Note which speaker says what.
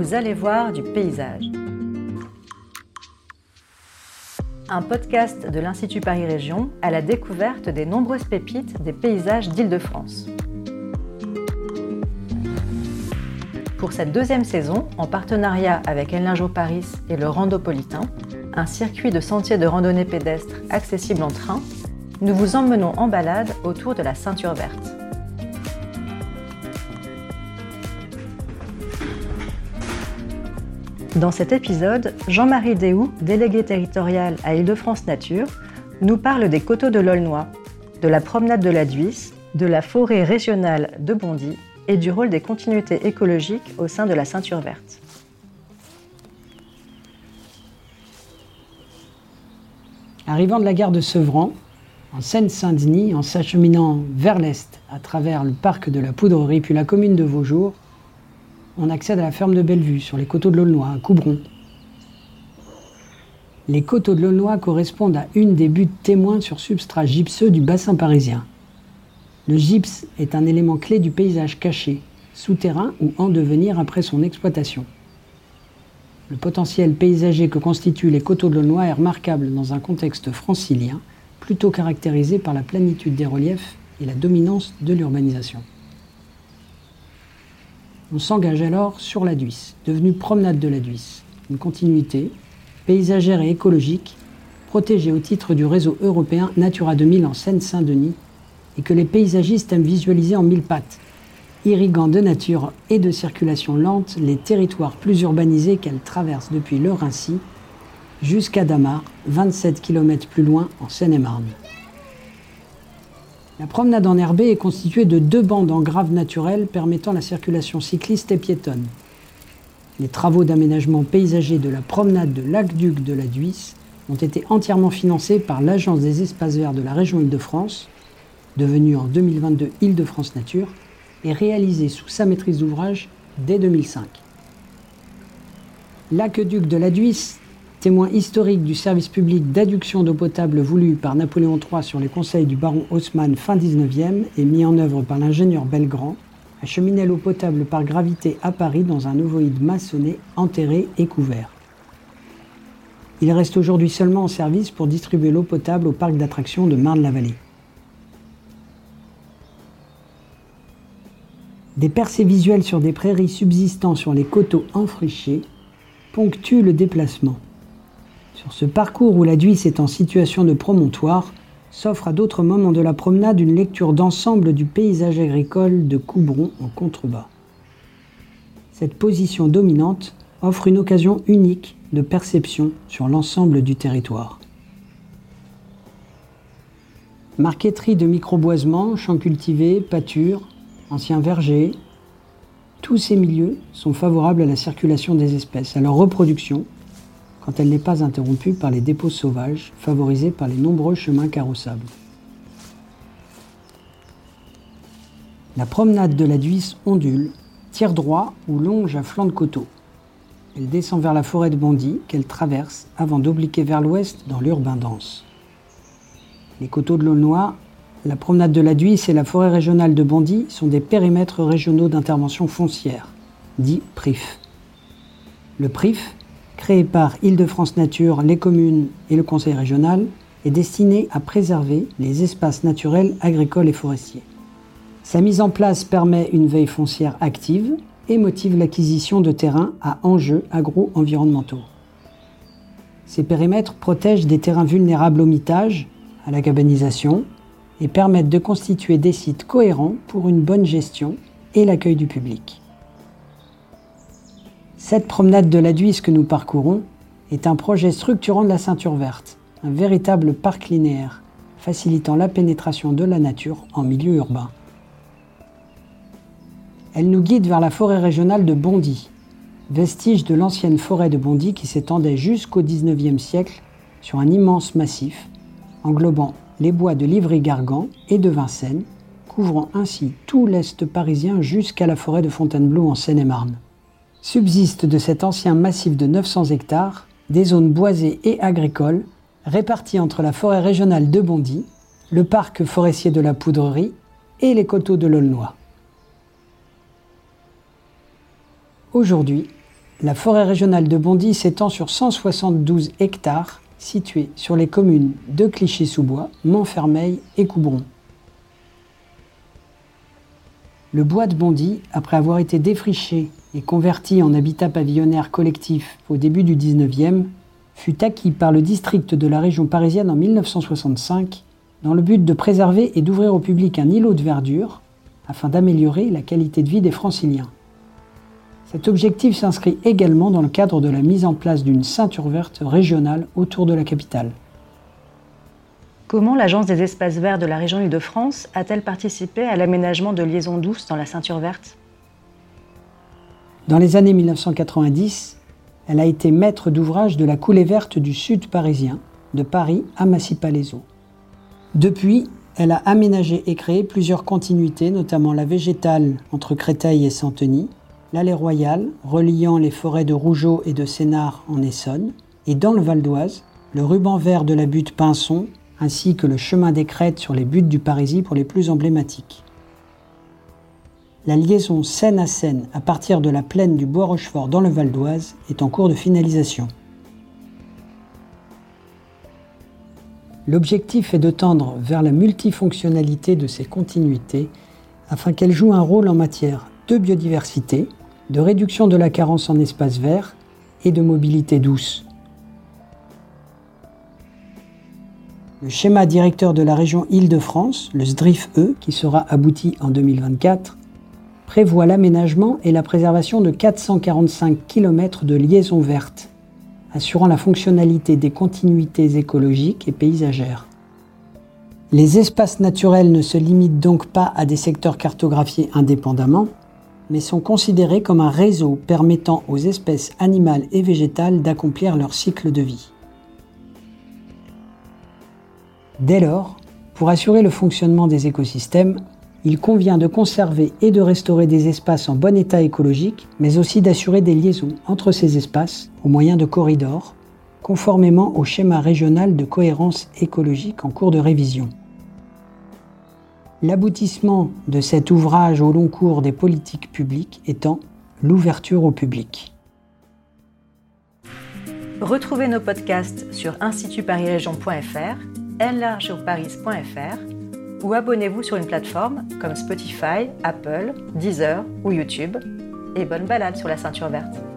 Speaker 1: vous allez voir du paysage. Un podcast de l'Institut Paris Région à la découverte des nombreuses pépites des paysages d'Île-de-France. Pour cette deuxième saison, en partenariat avec El Paris et le Randopolitain, un circuit de sentiers de randonnée pédestre accessible en train, nous vous emmenons en balade autour de la ceinture verte. Dans cet épisode, Jean-Marie Déhou, délégué territorial à Île-de-France Nature, nous parle des coteaux de l'Aulnois, de la promenade de la Duisse, de la forêt régionale de Bondy et du rôle des continuités écologiques au sein de la ceinture verte.
Speaker 2: Arrivant de la gare de Sevran, en Seine-Saint-Denis, en s'acheminant vers l'est à travers le parc de la Poudrerie puis la commune de Vaujour, on accède à la ferme de Bellevue, sur les coteaux de l'Aulnois, à Coubron. Les coteaux de l'Aulnois correspondent à une des buttes témoins sur substrat gypseux du bassin parisien. Le gypse est un élément clé du paysage caché, souterrain ou en devenir après son exploitation. Le potentiel paysager que constituent les coteaux de l'Aulnois est remarquable dans un contexte francilien, plutôt caractérisé par la plénitude des reliefs et la dominance de l'urbanisation. On s'engage alors sur la Duisse, devenue promenade de la Duisse, une continuité paysagère et écologique protégée au titre du réseau européen Natura 2000 en Seine-Saint-Denis et que les paysagistes aiment visualiser en mille pattes, irriguant de nature et de circulation lente les territoires plus urbanisés qu'elle traverse depuis le Rincy jusqu'à Damar, 27 km plus loin en Seine-et-Marne. La promenade en enherbée est constituée de deux bandes en grave naturel permettant la circulation cycliste et piétonne. Les travaux d'aménagement paysager de la promenade de Lac-Duc de la Duisse ont été entièrement financés par l'Agence des espaces verts de la région Île-de-France, devenue en 2022 Île-de-France Nature, et réalisés sous sa maîtrise d'ouvrage dès 2005. L'aqueduc de la Duisse témoin historique du service public d'adduction d'eau potable voulu par Napoléon III sur les conseils du baron Haussmann fin 19e et mis en œuvre par l'ingénieur Belgrand, acheminait l'eau potable par gravité à Paris dans un ovoïde maçonné, enterré et couvert. Il reste aujourd'hui seulement en service pour distribuer l'eau potable au parc d'attractions de Marne-la-Vallée. Des percées visuelles sur des prairies subsistant sur les coteaux enfrichés ponctuent le déplacement. Sur ce parcours où la Duisse est en situation de promontoire, s'offre à d'autres moments de la promenade une lecture d'ensemble du paysage agricole de Coubron en contrebas. Cette position dominante offre une occasion unique de perception sur l'ensemble du territoire. Marqueterie de microboisement, champs cultivés, pâtures, anciens vergers, tous ces milieux sont favorables à la circulation des espèces, à leur reproduction elle n'est pas interrompue par les dépôts sauvages favorisés par les nombreux chemins carrossables. La promenade de la Duisse ondule, tire droit ou longe à flanc de coteau. Elle descend vers la forêt de Bondy qu'elle traverse avant d'obliquer vers l'ouest dans l'urbain dense. Les coteaux de l'Aulnois, la promenade de la Duisse et la forêt régionale de Bondy sont des périmètres régionaux d'intervention foncière, dits PRIF. Le PRIF créé par Île-de-France Nature, les communes et le Conseil régional, est destiné à préserver les espaces naturels, agricoles et forestiers. Sa mise en place permet une veille foncière active et motive l'acquisition de terrains à enjeux agro-environnementaux. Ces périmètres protègent des terrains vulnérables au mitage, à la cabanisation, et permettent de constituer des sites cohérents pour une bonne gestion et l'accueil du public. Cette promenade de la Duisse que nous parcourons est un projet structurant de la ceinture verte, un véritable parc linéaire, facilitant la pénétration de la nature en milieu urbain. Elle nous guide vers la forêt régionale de Bondy, vestige de l'ancienne forêt de Bondy qui s'étendait jusqu'au XIXe siècle sur un immense massif, englobant les bois de Livry-Gargan et de Vincennes, couvrant ainsi tout l'est parisien jusqu'à la forêt de Fontainebleau en Seine-et-Marne. Subsistent de cet ancien massif de 900 hectares des zones boisées et agricoles réparties entre la forêt régionale de Bondy, le parc forestier de la Poudrerie et les coteaux de l'Aulnois. Aujourd'hui, La forêt régionale de Bondy s'étend sur 172 hectares situés sur les communes de Clichy-sous-Bois, Montfermeil et Coubron. Le bois de Bondy, après avoir été défriché et converti en habitat pavillonnaire collectif au début du 19e, fut acquis par le district de la région parisienne en 1965 dans le but de préserver et d'ouvrir au public un îlot de verdure afin d'améliorer la qualité de vie des franciliens. Cet objectif s'inscrit également dans le cadre de la mise en place d'une ceinture verte régionale autour de la capitale.
Speaker 1: Comment l'Agence des espaces verts de la région Île-de-France a-t-elle participé à l'aménagement de liaisons douces dans la ceinture verte?
Speaker 2: Dans les années 1990, elle a été maître d'ouvrage de la coulée verte du sud parisien, de Paris à Massy-Palaiseau. Depuis, elle a aménagé et créé plusieurs continuités, notamment la végétale entre Créteil et Santeny, l'allée royale reliant les forêts de Rougeot et de Sénart en Essonne, et dans le Val d'Oise, le ruban vert de la butte Pinson, ainsi que le chemin des crêtes sur les buttes du Parisis pour les plus emblématiques. La liaison Seine à Seine à partir de la plaine du Bois-Rochefort dans le Val d'Oise est en cours de finalisation. L'objectif est de tendre vers la multifonctionnalité de ces continuités afin qu'elles jouent un rôle en matière de biodiversité, de réduction de la carence en espaces verts et de mobilité douce. Le schéma directeur de la région Île-de-France, le SDRIF-E, qui sera abouti en 2024, prévoit l'aménagement et la préservation de 445 km de liaisons vertes, assurant la fonctionnalité des continuités écologiques et paysagères. Les espaces naturels ne se limitent donc pas à des secteurs cartographiés indépendamment, mais sont considérés comme un réseau permettant aux espèces animales et végétales d'accomplir leur cycle de vie. Dès lors, pour assurer le fonctionnement des écosystèmes, il convient de conserver et de restaurer des espaces en bon état écologique, mais aussi d'assurer des liaisons entre ces espaces au moyen de corridors, conformément au schéma régional de cohérence écologique en cours de révision. L'aboutissement de cet ouvrage au long cours des politiques publiques étant l'ouverture au public.
Speaker 1: Retrouvez nos podcasts sur institutparisregion.fr, nlargeoparis.fr ou abonnez-vous sur une plateforme comme Spotify, Apple, Deezer ou YouTube. Et bonne balade sur la ceinture verte.